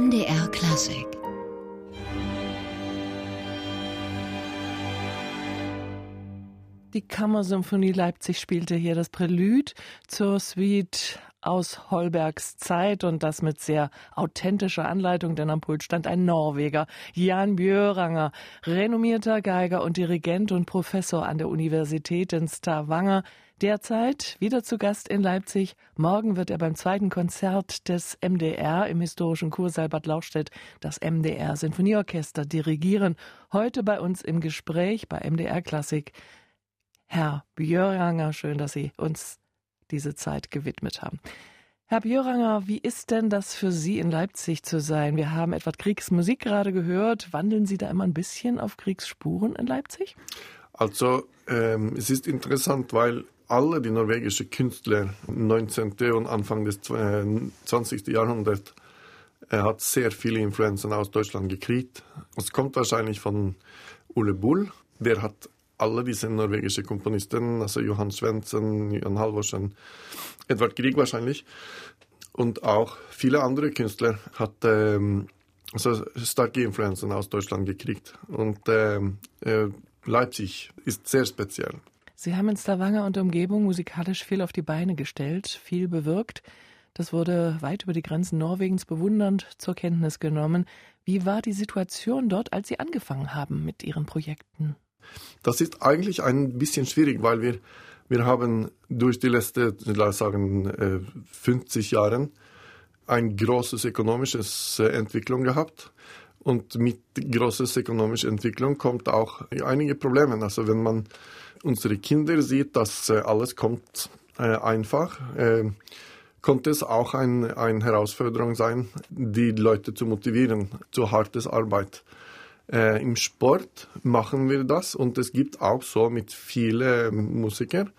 NDR Klassik Die Kammersymphonie Leipzig spielte hier das Prälude zur Suite aus Holbergs Zeit und das mit sehr authentischer Anleitung, denn am Pult stand ein Norweger, Jan Björanger, renommierter Geiger und Dirigent und Professor an der Universität in Stavanger, derzeit wieder zu Gast in Leipzig. Morgen wird er beim zweiten Konzert des MDR im historischen Kursaal Bad Lauchstädt das MDR Sinfonieorchester dirigieren. Heute bei uns im Gespräch bei MDR Klassik Herr Björanger, schön, dass Sie uns diese Zeit gewidmet haben. Herr Björanger, wie ist denn das für Sie in Leipzig zu sein? Wir haben etwas Kriegsmusik gerade gehört. Wandeln Sie da immer ein bisschen auf Kriegsspuren in Leipzig? Also ähm, es ist interessant, weil alle die norwegischen Künstler im 19. und Anfang des 20. Jahrhunderts äh, hat sehr viele Influenzen aus Deutschland gekriegt. Es kommt wahrscheinlich von Ole Bull, der hat alle diese norwegischen Komponisten, also Johann Svensson, Jan Halvorsen, Edvard Grieg wahrscheinlich und auch viele andere Künstler hat ähm, also starke Influenzen aus Deutschland gekriegt. Und ähm, äh, Leipzig ist sehr speziell. Sie haben in Stavanger und Umgebung musikalisch viel auf die Beine gestellt, viel bewirkt. Das wurde weit über die Grenzen Norwegens bewundernd zur Kenntnis genommen. Wie war die Situation dort, als Sie angefangen haben mit Ihren Projekten? Das ist eigentlich ein bisschen schwierig, weil wir, wir haben durch die letzten, sagen, 50 Jahre ein großes ökonomisches äh, Entwicklung gehabt. Und mit großes ökonomischer Entwicklung kommt auch einige Probleme. Also wenn man unsere Kinder sieht, dass äh, alles kommt äh, einfach, konnte es auch eine ein Herausforderung sein, die Leute zu motivieren zu hartes Arbeit. Äh, Im Sport machen wir das und es gibt auch so mit vielen Musikern.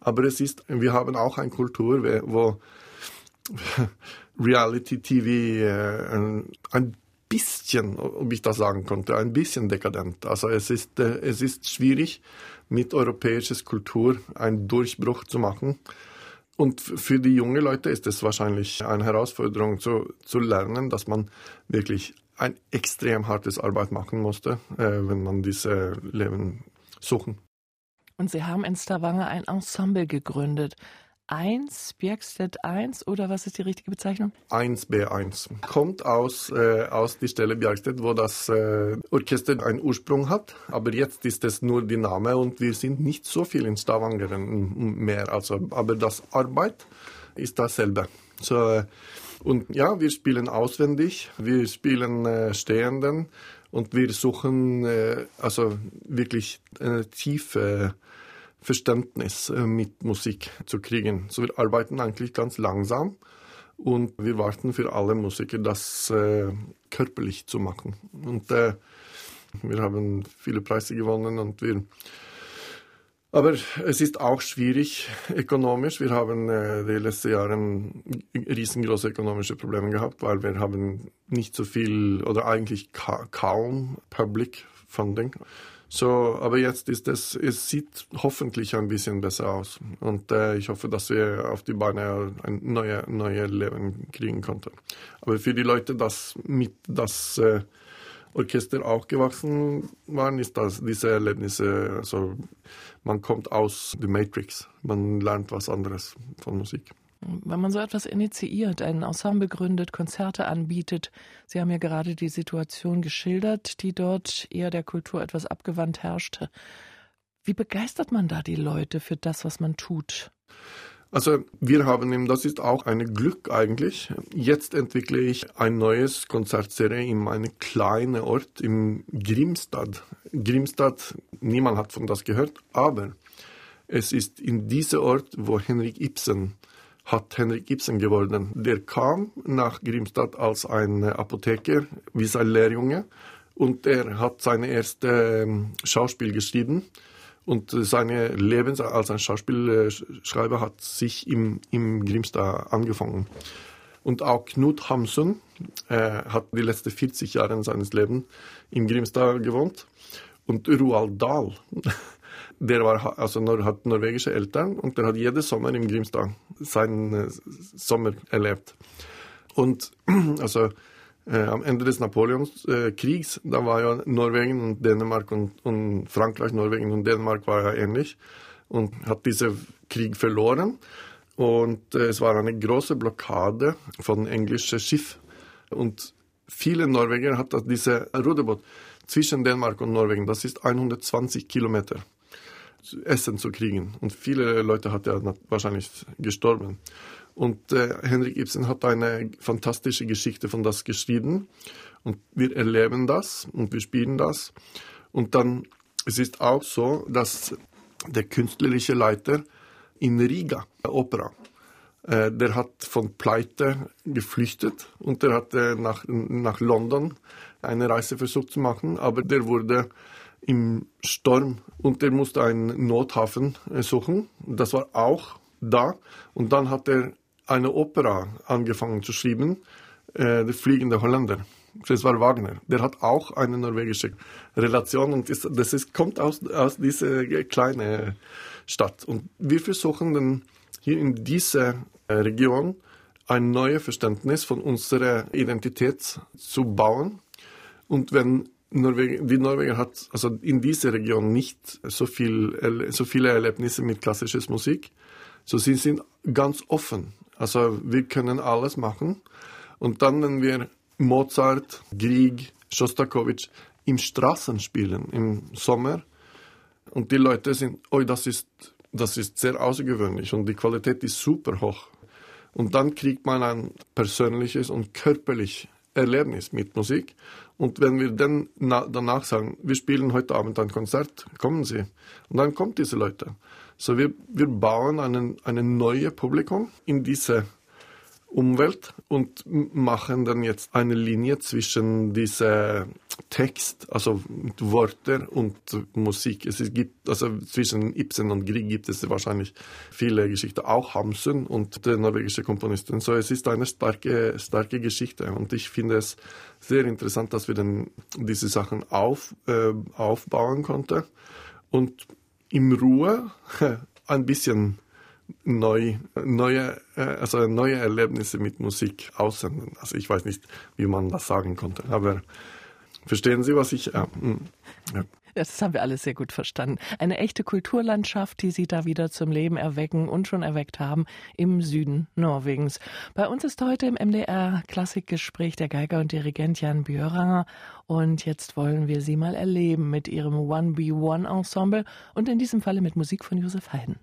Aber es ist, wir haben auch eine Kultur, wo Reality TV äh, ein bisschen, ob ich das sagen konnte, ein bisschen dekadent. Also es ist, äh, es ist schwierig, mit europäischer Kultur einen Durchbruch zu machen. Und für die jungen Leute ist es wahrscheinlich eine Herausforderung zu, zu lernen, dass man wirklich ein extrem hartes Arbeit machen musste, äh, wenn man diese Leben suchen. Und Sie haben in Stavanger ein Ensemble gegründet. 1, Bjergstedt 1 oder was ist die richtige Bezeichnung? 1B1. Kommt aus, äh, aus die Stelle Bjergstedt, wo das äh, Orchester einen Ursprung hat. Aber jetzt ist es nur die Name und wir sind nicht so viel in Stavanger mehr. Also, aber das Arbeit ist dasselbe. So, äh, und ja, wir spielen auswendig, wir spielen äh, Stehenden und wir suchen äh, also wirklich äh, tiefe Verständnis äh, mit Musik zu kriegen. So wir arbeiten eigentlich ganz langsam und wir warten für alle Musiker, das äh, körperlich zu machen. Und äh, wir haben viele Preise gewonnen und wir aber es ist auch schwierig ökonomisch. Wir haben äh, die letzten Jahre riesengroße ökonomische Probleme gehabt, weil wir haben nicht so viel oder eigentlich ka kaum Public Funding. So, aber jetzt ist es, es sieht hoffentlich ein bisschen besser aus. Und äh, ich hoffe, dass wir auf die Beine ein neues neue Leben kriegen konnten. Aber für die Leute, das mit das äh, Orchester auch gewachsen waren, ist das diese Erlebnisse, also man kommt aus der Matrix, man lernt was anderes von Musik. Wenn man so etwas initiiert, ein Ensemble gründet, Konzerte anbietet, Sie haben ja gerade die Situation geschildert, die dort eher der Kultur etwas abgewandt herrschte. Wie begeistert man da die Leute für das, was man tut? Also wir haben eben, das ist auch ein Glück eigentlich. Jetzt entwickle ich ein neues Konzertserie in meinem kleinen Ort im Grimstad. Grimstad, niemand hat von das gehört, aber es ist in diesem Ort, wo Henrik Ibsen hat Henrik Ibsen geworden. Der kam nach Grimstad als ein Apotheker, wie sein Lehrjunge, und er hat seine erste ähm, Schauspiel geschrieben und seine Leben als ein Schauspielschreiber hat sich im, im Grimstad angefangen. Und auch Knut Hamsun äh, hat die letzten 40 Jahre seines Lebens im Grimstad gewohnt. Und Roald Dahl, der war, also hat norwegische Eltern und der hat jeden Sommer im Grimstad seinen äh, Sommer erlebt. Und also äh, am Ende des Napoleonskriegs, äh, da war ja Norwegen und Dänemark und, und Frankreich, Norwegen und Dänemark war ja ähnlich und hat diesen Krieg verloren. Und äh, es war eine große Blockade von englischen Schiffen. Und viele Norweger hatten diese Ruderboot zwischen Dänemark und Norwegen, das ist 120 Kilometer, Essen zu kriegen. Und viele Leute hat ja wahrscheinlich gestorben. Und äh, Henrik Ibsen hat eine fantastische Geschichte von das geschrieben. Und wir erleben das und wir spielen das. Und dann, es ist auch so, dass der künstlerische Leiter in Riga, der Opera, äh, der hat von Pleite geflüchtet und der hat äh, nach, nach London eine Reise versucht zu machen, aber der wurde im Sturm und der musste einen Nothafen äh, suchen. Das war auch da. Und dann hat er eine Opera angefangen zu schreiben, äh, Der fliegende Holländer. Das war Wagner. Der hat auch eine norwegische Relation und ist, das ist, kommt aus, aus dieser kleinen Stadt. Und wir versuchen dann hier in dieser äh, Region ein neues Verständnis von unserer Identität zu bauen. Und wenn Norwegen, die Norweger hat also in dieser Region nicht so, viel, so viele Erlebnisse mit klassischer Musik, so sie sind ganz offen also wir können alles machen. Und dann, wenn wir Mozart, Grieg, Shostakovich im Straßen spielen im Sommer und die Leute sind, oi, das ist, das ist sehr außergewöhnlich und die Qualität ist super hoch. Und dann kriegt man ein persönliches und körperliches Erlebnis mit Musik. Und wenn wir dann danach sagen, wir spielen heute Abend ein Konzert, kommen Sie. Und dann kommen diese Leute. So wir, wir bauen einen, ein neues Publikum in diese Umwelt und machen dann jetzt eine Linie zwischen dieser Text, also Worte und Musik. Es gibt, also zwischen Ibsen und Grieg gibt es wahrscheinlich viele Geschichten, auch Hamsun und der norwegische Komponisten. So, es ist eine starke, starke Geschichte und ich finde es sehr interessant, dass wir dann diese Sachen auf, äh, aufbauen konnten und in Ruhe ein bisschen neu, neue, äh, also neue Erlebnisse mit Musik aussenden. Also ich weiß nicht, wie man das sagen konnte, aber verstehen Sie, was ich. Äh, ja. Das haben wir alles sehr gut verstanden. Eine echte Kulturlandschaft, die Sie da wieder zum Leben erwecken und schon erweckt haben im Süden Norwegens. Bei uns ist heute im MDR Klassikgespräch der Geiger und Dirigent Jan Björanger und jetzt wollen wir Sie mal erleben mit Ihrem One Be One Ensemble und in diesem Falle mit Musik von Josef Haydn.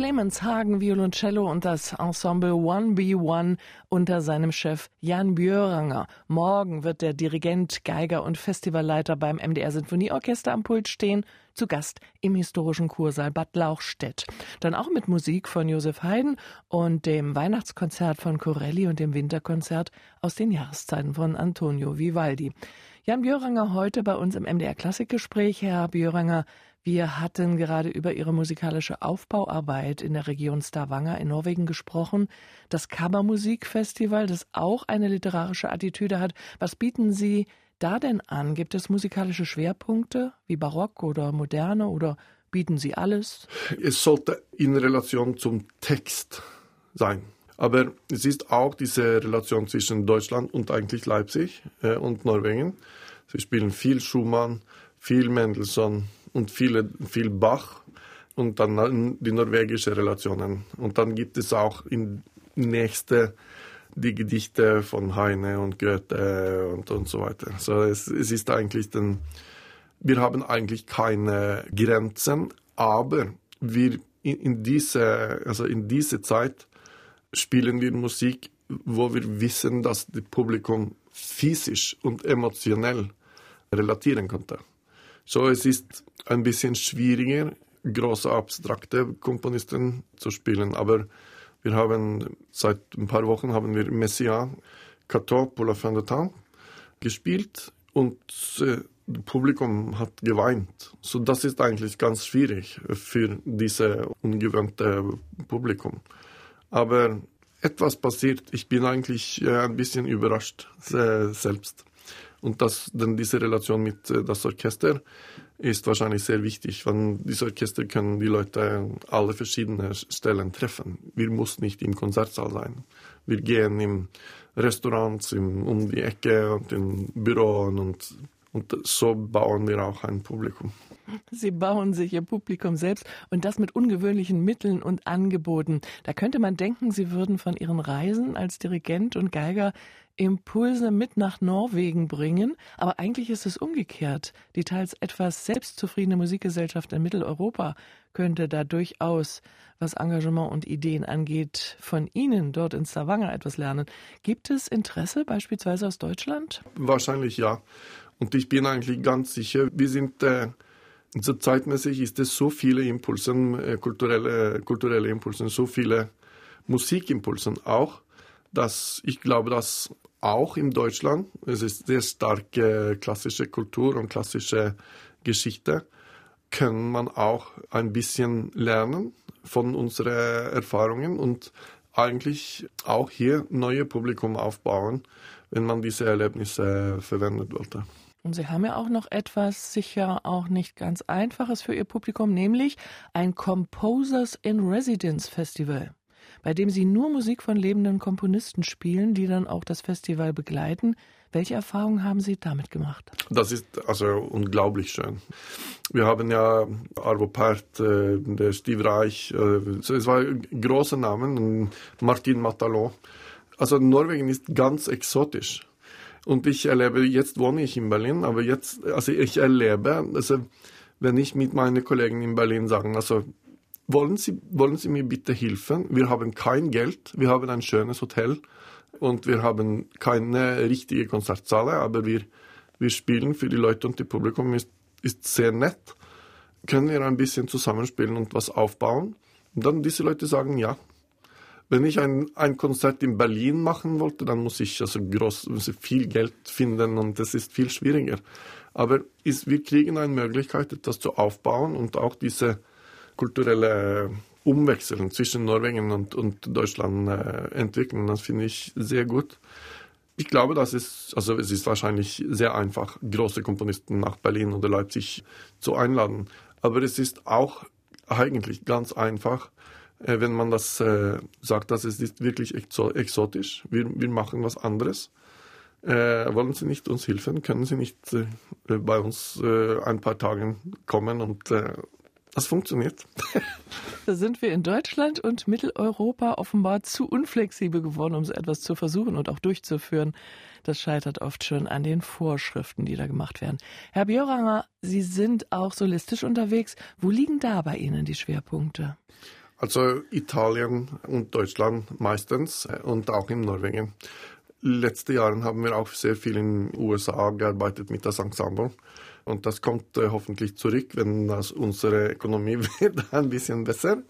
Clemens Hagen Violoncello und das Ensemble One b One unter seinem Chef Jan Björanger. Morgen wird der Dirigent, Geiger und Festivalleiter beim MDR Sinfonieorchester am Pult stehen, zu Gast im historischen Kursaal Bad Lauchstädt. Dann auch mit Musik von Josef Haydn und dem Weihnachtskonzert von Corelli und dem Winterkonzert aus den Jahreszeiten von Antonio Vivaldi. Jan Björanger heute bei uns im MDR Klassikgespräch. Herr Björanger, wir hatten gerade über Ihre musikalische Aufbauarbeit in der Region Stavanger in Norwegen gesprochen. Das Kammermusikfestival, das auch eine literarische Attitüde hat. Was bieten Sie da denn an? Gibt es musikalische Schwerpunkte wie Barock oder Moderne oder bieten Sie alles? Es sollte in Relation zum Text sein. Aber es ist auch diese Relation zwischen Deutschland und eigentlich Leipzig äh, und Norwegen. Sie spielen viel Schumann, viel Mendelssohn, und viele, viel Bach und dann die norwegische Relationen. Und dann gibt es auch in nächste die Gedichte von Heine und Goethe und, und so weiter. So es, es ist eigentlich dann, wir haben eigentlich keine Grenzen, aber wir in, in diese, also in diese Zeit spielen wir Musik, wo wir wissen, dass das Publikum physisch und emotionell relatieren konnte. So, es ist ein bisschen schwieriger, große abstrakte Komponisten zu spielen, aber wir haben seit ein paar Wochen haben wir Messiaen, Cateau, pour la fin gespielt und äh, das Publikum hat geweint. So das ist eigentlich ganz schwierig für dieses ungewöhnte Publikum. Aber etwas passiert. Ich bin eigentlich äh, ein bisschen überrascht äh, selbst. Und das, dann diese Relation mit äh, das Orchester ist wahrscheinlich sehr wichtig, weil diese Orchester können die Leute alle verschiedene Stellen treffen. Wir müssen nicht im Konzertsaal sein. Wir gehen in Restaurants im, um die Ecke und in Büros und, und so bauen wir auch ein Publikum. Sie bauen sich Ihr Publikum selbst und das mit ungewöhnlichen Mitteln und Angeboten. Da könnte man denken, Sie würden von Ihren Reisen als Dirigent und Geiger Impulse mit nach Norwegen bringen, aber eigentlich ist es umgekehrt. Die teils etwas selbstzufriedene Musikgesellschaft in Mitteleuropa könnte da durchaus, was Engagement und Ideen angeht, von Ihnen dort in Stavanger etwas lernen. Gibt es Interesse beispielsweise aus Deutschland? Wahrscheinlich ja. Und ich bin eigentlich ganz sicher, wir sind äh, so zeitmäßig ist es so viele Impulse, äh, kulturelle, kulturelle Impulse, so viele Musikimpulse auch, dass ich glaube, dass auch in Deutschland, es ist sehr starke klassische Kultur und klassische Geschichte, kann man auch ein bisschen lernen von unseren Erfahrungen und eigentlich auch hier neue Publikum aufbauen, wenn man diese Erlebnisse verwendet wollte. Und Sie haben ja auch noch etwas sicher auch nicht ganz Einfaches für Ihr Publikum, nämlich ein Composers in Residence Festival, bei dem Sie nur Musik von lebenden Komponisten spielen, die dann auch das Festival begleiten. Welche Erfahrungen haben Sie damit gemacht? Das ist also unglaublich schön. Wir haben ja Arvo Pärt, äh, der Steve Reich, äh, es war große Namen, Martin Matalon. Also Norwegen ist ganz exotisch. Und ich erlebe, jetzt wohne ich in Berlin, aber jetzt, also ich erlebe, also wenn ich mit meinen Kollegen in Berlin sagen, also wollen Sie, wollen Sie mir bitte helfen? Wir haben kein Geld, wir haben ein schönes Hotel und wir haben keine richtige Konzertsaale, aber wir, wir spielen für die Leute und das Publikum ist, ist sehr nett. Können wir ein bisschen zusammenspielen und was aufbauen? Und dann diese Leute sagen ja, wenn ich ein, ein Konzert in Berlin machen wollte, dann muss ich also groß, viel Geld finden und das ist viel schwieriger. Aber ist, wir kriegen eine Möglichkeit, etwas zu aufbauen und auch diese kulturelle Umwechseln zwischen Norwegen und, und Deutschland äh, entwickeln. Das finde ich sehr gut. Ich glaube, das ist, also es ist wahrscheinlich sehr einfach, große Komponisten nach Berlin oder Leipzig zu einladen. Aber es ist auch eigentlich ganz einfach, wenn man das äh, sagt, dass es ist wirklich exotisch. Wir, wir machen was anderes. Äh, wollen Sie nicht uns helfen? Können Sie nicht äh, bei uns äh, ein paar Tage kommen und äh, das funktioniert. da sind wir in Deutschland und Mitteleuropa offenbar zu unflexibel geworden, um so etwas zu versuchen und auch durchzuführen. Das scheitert oft schon an den Vorschriften, die da gemacht werden. Herr Bjoranger, Sie sind auch solistisch unterwegs. Wo liegen da bei Ihnen die Schwerpunkte? Also Italien und Deutschland meistens und auch in Norwegen. Letzte Jahre haben wir auch sehr viel in den USA gearbeitet mit das Ensemble. Und das kommt äh, hoffentlich zurück, wenn das unsere Ökonomie wird ein bisschen besser.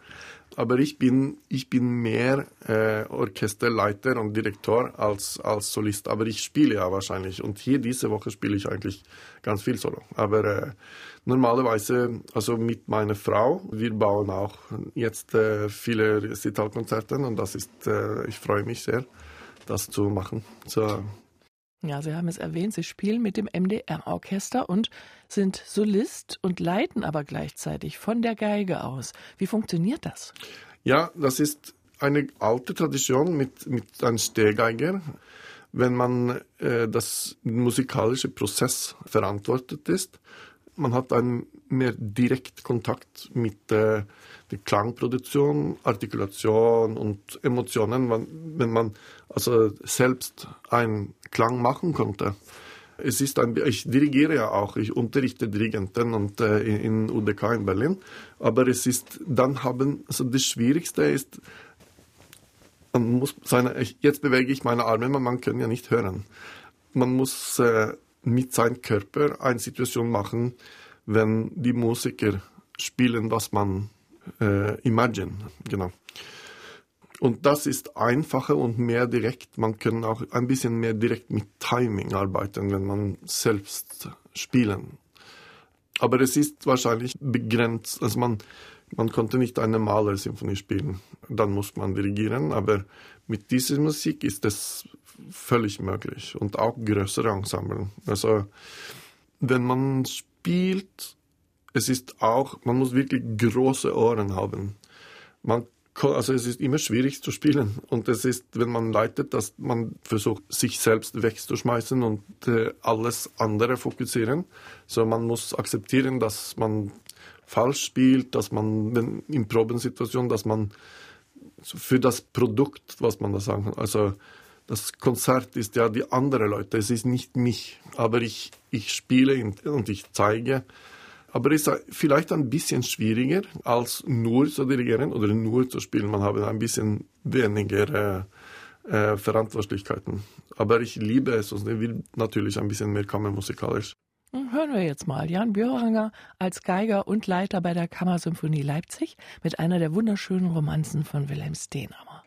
Aber ich bin, ich bin mehr äh, Orchesterleiter und Direktor als, als Solist. Aber ich spiele ja wahrscheinlich. Und hier diese Woche spiele ich eigentlich ganz viel Solo. Aber äh, normalerweise, also mit meiner Frau, wir bauen auch jetzt äh, viele Recitalkonzerte und das ist, äh, ich freue mich sehr, das zu machen. So, ja, Sie haben es erwähnt, Sie spielen mit dem MDR-Orchester und sind Solist und leiten aber gleichzeitig von der Geige aus. Wie funktioniert das? Ja, das ist eine alte Tradition mit, mit einem Stehgeiger. Wenn man äh, das musikalische Prozess verantwortet ist, man hat einen mehr direkt Kontakt mit äh, der Klangproduktion, Artikulation und Emotionen, wenn man also selbst einen Klang machen konnte. Es ist ein, ich dirigiere ja auch, ich unterrichte Dirigenten und äh, in UDK in Berlin, aber es ist, dann haben, also das Schwierigste ist, man muss seine, jetzt bewege ich meine Arme, man kann ja nicht hören. Man muss äh, mit seinem Körper eine Situation machen, wenn die Musiker spielen, was man äh, imagine, genau. Und das ist einfacher und mehr direkt. Man kann auch ein bisschen mehr direkt mit Timing arbeiten, wenn man selbst spielen. Aber es ist wahrscheinlich begrenzt. Also man, man konnte nicht eine Malersymphonie spielen. Dann muss man dirigieren. Aber mit dieser Musik ist es völlig möglich. Und auch größere Ensemble. Also wenn man spielt es ist auch, man muss wirklich große Ohren haben. Man also es ist immer schwierig zu spielen und es ist, wenn man leitet, dass man versucht, sich selbst wegzuschmeißen und äh, alles andere fokussieren. So man muss akzeptieren, dass man falsch spielt, dass man in Probensituationen, dass man für das Produkt, was man da sagen, also das Konzert ist ja die andere Leute, es ist nicht mich, aber ich, ich spiele und ich zeige aber es ist vielleicht ein bisschen schwieriger, als nur zu dirigieren oder nur zu spielen. Man hat ein bisschen weniger äh, Verantwortlichkeiten. Aber ich liebe es und ich will natürlich ein bisschen mehr kammermusikalisch. Hören wir jetzt mal Jan Björanger als Geiger und Leiter bei der Kammersymphonie Leipzig mit einer der wunderschönen Romanzen von Wilhelm Steenhammer.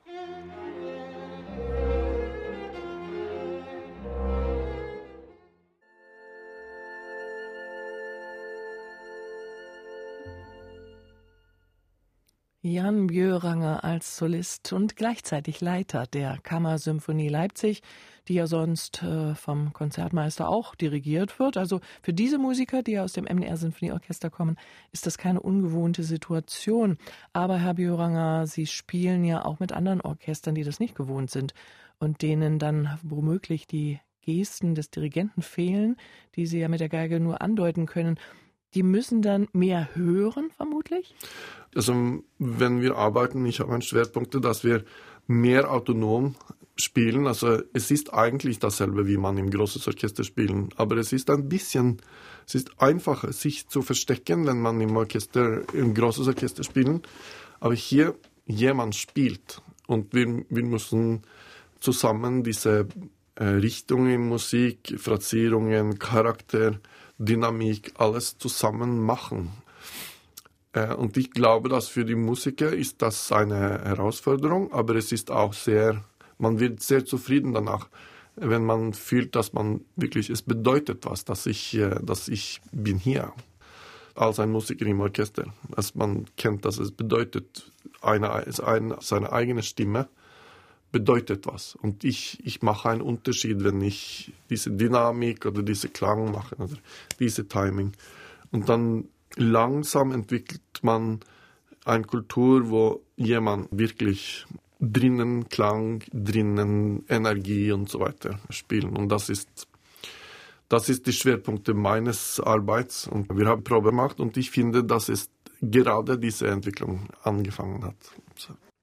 Jan Björanger als Solist und gleichzeitig Leiter der Kammersymphonie Leipzig, die ja sonst äh, vom Konzertmeister auch dirigiert wird. Also für diese Musiker, die ja aus dem MDR Sinfonieorchester kommen, ist das keine ungewohnte Situation. Aber Herr Björanger, Sie spielen ja auch mit anderen Orchestern, die das nicht gewohnt sind und denen dann womöglich die Gesten des Dirigenten fehlen, die Sie ja mit der Geige nur andeuten können. Die müssen dann mehr hören, vermutlich? Also wenn wir arbeiten, ich habe einen Schwerpunkt, dass wir mehr autonom spielen. Also es ist eigentlich dasselbe, wie man im großes Orchester spielen, aber es ist ein bisschen, es ist einfacher, sich zu verstecken, wenn man im Orchester, im großes Orchester spielen. Aber hier jemand spielt und wir, wir müssen zusammen diese äh, Richtungen, Musik, Phrasierungen, Charakter, Dynamik, alles zusammen machen. Äh, und ich glaube, dass für die Musiker ist das eine Herausforderung, aber es ist auch sehr, man wird sehr zufrieden danach, wenn man fühlt, dass man wirklich, es bedeutet was, dass ich, äh, dass ich bin hier als ein Musiker im Orchester. Dass man kennt, dass es bedeutet, eine, eine, seine eigene Stimme bedeutet was. Und ich, ich mache einen Unterschied, wenn ich diese Dynamik oder diese Klang mache oder diese Timing. Und dann langsam entwickelt man eine Kultur, wo jemand wirklich drinnen Klang, drinnen Energie und so weiter spielen. Und das ist, das ist die Schwerpunkte meines Arbeits. Und wir haben Probe gemacht und ich finde, dass es gerade diese Entwicklung angefangen hat.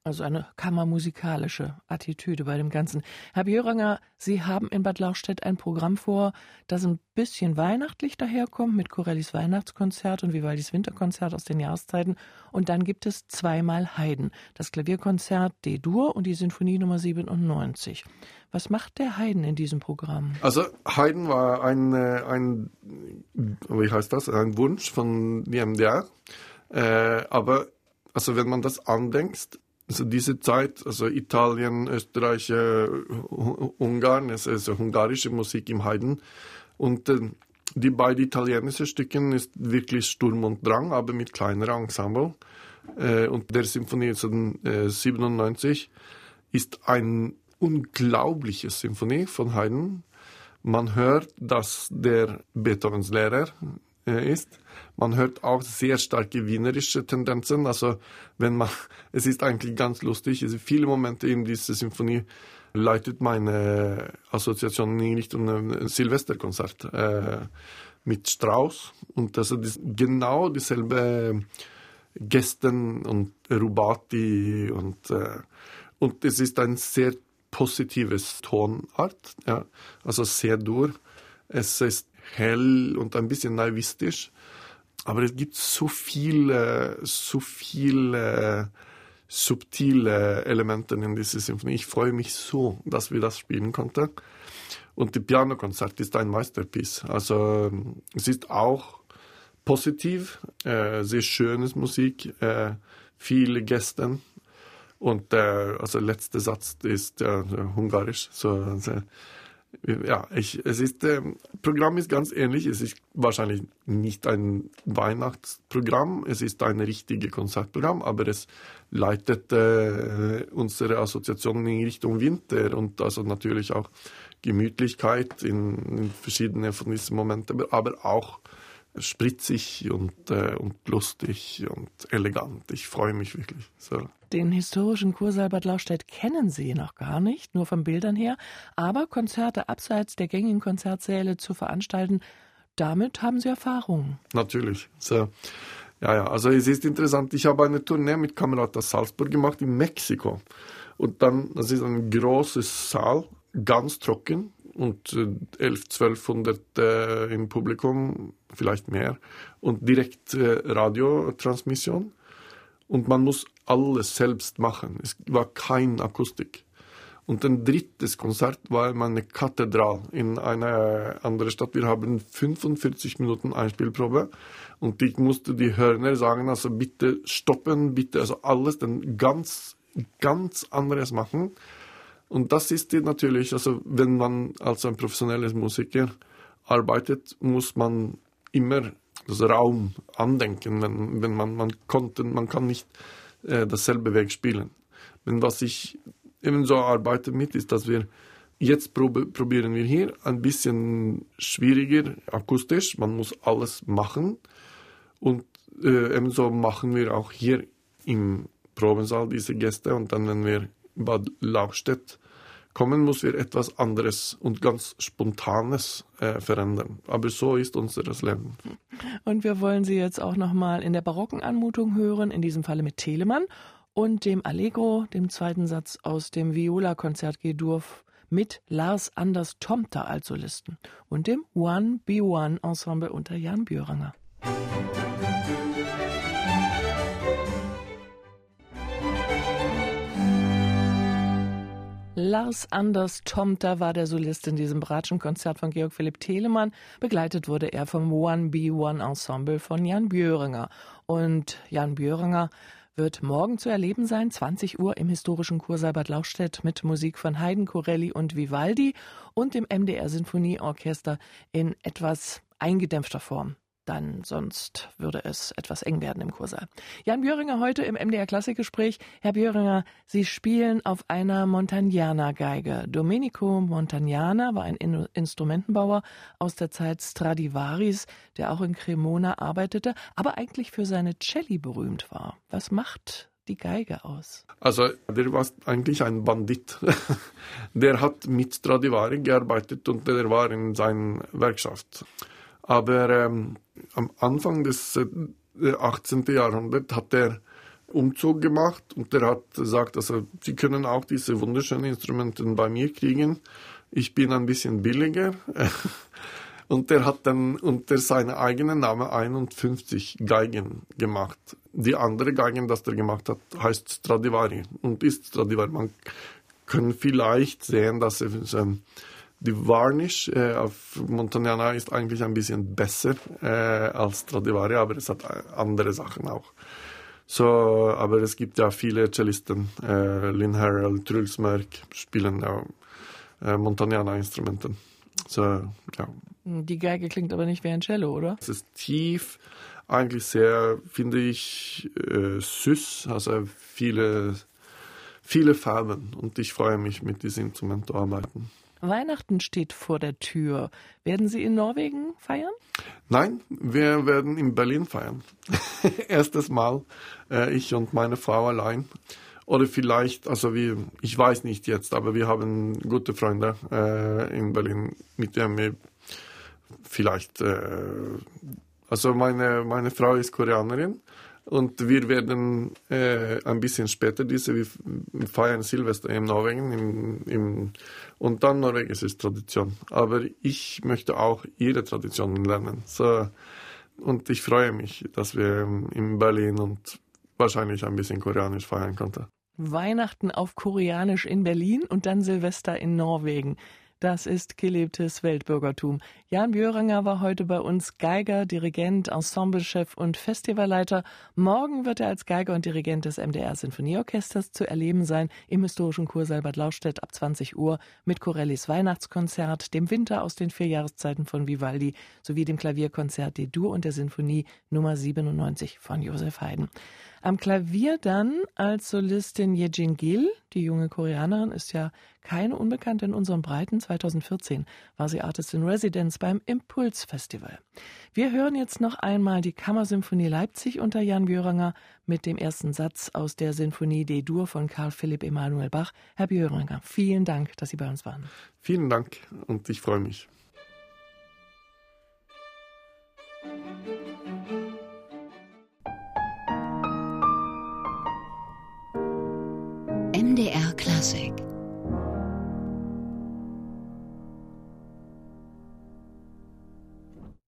Also eine kammermusikalische Attitüde bei dem Ganzen. Herr Björanger, Sie haben in Bad Lauchstädt ein Programm vor, das ein bisschen weihnachtlich daherkommt mit Corellis Weihnachtskonzert und Vivaldis Winterkonzert aus den Jahreszeiten. Und dann gibt es zweimal Haydn, das Klavierkonzert D-Dur und die Sinfonie Nummer 97. Was macht der Haydn in diesem Programm? Also Haydn war ein, äh, ein wie heißt das, ein Wunsch von DMDR. Äh, aber also wenn man das andenkt, also diese Zeit, also Italien, Österreich, äh, Ungarn, ist also ungarische Musik im Haydn. Und äh, die beiden italienischen Stücken ist wirklich Sturm und Drang, aber mit kleinerem Ensemble. Äh, und der Symphonie von äh, 97 ist ein unglaubliche Symphonie von Haydn. Man hört, dass der Beethovens Lehrer äh, ist. Man hört auch sehr starke wienerische Tendenzen. Also wenn man, es ist eigentlich ganz lustig. Also viele Momente in dieser Symphonie leitet meine Assoziation in Richtung ein Silvesterkonzert äh, mit Strauss und also das, genau dieselbe Gästen und Rubati und äh, und es ist ein sehr positives Tonart, ja, also sehr dur. Es ist hell und ein bisschen naivistisch. Aber es gibt so viele, so viele subtile Elemente in dieser Symphonie. Ich freue mich so, dass wir das spielen konnten. Und die Pianokonzert ist ein Meisterpiece. Also es ist auch positiv, äh, sehr schönes Musik, äh, viele Gäste. Und der äh, also letzte Satz ist äh, hungarisch. So, also, ja, ich, es ist, äh, Programm ist ganz ähnlich. Es ist wahrscheinlich nicht ein Weihnachtsprogramm, es ist ein richtiges Konzertprogramm, aber es leitet äh, unsere Assoziation in Richtung Winter und also natürlich auch Gemütlichkeit in, in verschiedene von diesen Momenten, aber auch spritzig und, äh, und lustig und elegant. Ich freue mich wirklich. So. Den historischen Kursaal Bad Laustedt kennen Sie noch gar nicht, nur von Bildern her. Aber Konzerte abseits der gängigen Konzertsäle zu veranstalten, damit haben Sie Erfahrungen. Natürlich. So. Ja, ja, also es ist interessant. Ich habe eine Tournee mit Kamerata Salzburg gemacht in Mexiko. Und dann, das ist ein großes Saal, ganz trocken, und 11, 1200 äh, im Publikum, vielleicht mehr, und direkt äh, Radiotransmission. Und man muss alles selbst machen. Es war kein Akustik. Und ein drittes Konzert war in einer Kathedral in einer anderen Stadt. Wir haben 45 Minuten Einspielprobe und ich musste die Hörner sagen, also bitte stoppen, bitte, also alles dann ganz, ganz anderes machen. Und das ist natürlich, also wenn man als ein professioneller Musiker arbeitet, muss man immer das Raum andenken, wenn, wenn man, man konnte, man kann nicht äh, dasselbe Weg spielen. Wenn was ich ebenso arbeite mit, ist, dass wir jetzt prob probieren wir hier ein bisschen schwieriger akustisch, man muss alles machen. Und äh, ebenso machen wir auch hier im Probensaal diese Gäste. Und dann, wenn wir Bad Lauchstädt kommen, muss wir etwas anderes und ganz Spontanes äh, verändern. Aber so ist unser Leben. Und wir wollen Sie jetzt auch nochmal in der barocken Anmutung hören, in diesem Falle mit Telemann und dem Allegro, dem zweiten Satz aus dem Viola-Konzert G-Dur mit Lars Anders Tomter als Solisten und dem One Be One Ensemble unter Jan Björanger. Lars Anders Tomter war der Solist in diesem Bratschenkonzert von Georg Philipp Telemann. Begleitet wurde er vom One B One Ensemble von Jan Björinger. Und Jan Björinger wird morgen zu erleben sein, 20 Uhr im historischen Kursaal Bad Lauchstädt mit Musik von Haydn, Corelli und Vivaldi und dem MDR Sinfonieorchester in etwas eingedämpfter Form dann sonst würde es etwas eng werden im Kursaal. Jan Björinger heute im MDR Klassikgespräch. Herr Björinger, Sie spielen auf einer Montagnana-Geige. Domenico Montagnana war ein In Instrumentenbauer aus der Zeit Stradivaris, der auch in Cremona arbeitete, aber eigentlich für seine Celli berühmt war. Was macht die Geige aus? Also, der war eigentlich ein Bandit. der hat mit Stradivari gearbeitet und der war in seiner Werkschaft. Aber ähm, am Anfang des äh, 18. Jahrhunderts hat er Umzug gemacht und er hat gesagt, also Sie können auch diese wunderschönen Instrumente bei mir kriegen. Ich bin ein bisschen billiger. und er hat dann unter seinem eigenen Namen 51 Geigen gemacht. Die andere Geigen, das er gemacht hat, heißt Stradivari und ist Stradivari. Man kann vielleicht sehen, dass er die Varnish äh, auf Montagnana ist eigentlich ein bisschen besser äh, als Stradivari, aber es hat äh, andere Sachen auch. So, aber es gibt ja viele Cellisten, äh, Lynn Harrell, Truls Mörk spielen ja äh, Montagnana-Instrumenten. So, ja. Die Geige klingt aber nicht wie ein Cello, oder? Es ist tief, eigentlich sehr, finde ich, äh, süß, also viele, viele Farben und ich freue mich, mit diesem Instrument zu arbeiten. Weihnachten steht vor der Tür. Werden Sie in Norwegen feiern? Nein, wir werden in Berlin feiern. Erstes Mal, äh, ich und meine Frau allein. Oder vielleicht, also wir, ich weiß nicht jetzt, aber wir haben gute Freunde äh, in Berlin, mit denen wir vielleicht, äh, also meine, meine Frau ist Koreanerin und wir werden äh, ein bisschen später diese, wir feiern Silvester in Norwegen im, im, und dann Norwegen ist Tradition. Aber ich möchte auch ihre Traditionen lernen. So, und ich freue mich, dass wir in Berlin und wahrscheinlich ein bisschen Koreanisch feiern konnten. Weihnachten auf Koreanisch in Berlin und dann Silvester in Norwegen. Das ist gelebtes Weltbürgertum. Jan Björinger war heute bei uns Geiger, Dirigent, Ensemblechef und Festivalleiter. Morgen wird er als Geiger und Dirigent des MDR Sinfonieorchesters zu erleben sein im historischen Kursaal Bad Lauchstädt ab 20 Uhr mit Corellis Weihnachtskonzert, dem Winter aus den vier Jahreszeiten von Vivaldi sowie dem Klavierkonzert D-Dur und der Sinfonie Nummer 97 von Josef Haydn. Am Klavier dann als Solistin Yejin Gil. Die junge Koreanerin ist ja keine Unbekannte in unseren Breiten. 2014 war sie Artist in Residence beim Impulsfestival. Wir hören jetzt noch einmal die Kammersymphonie Leipzig unter Jan Björanger mit dem ersten Satz aus der Sinfonie D-Dur von Karl Philipp Emanuel Bach. Herr Björanger, vielen Dank, dass Sie bei uns waren. Vielen Dank und ich freue mich. MDR Classic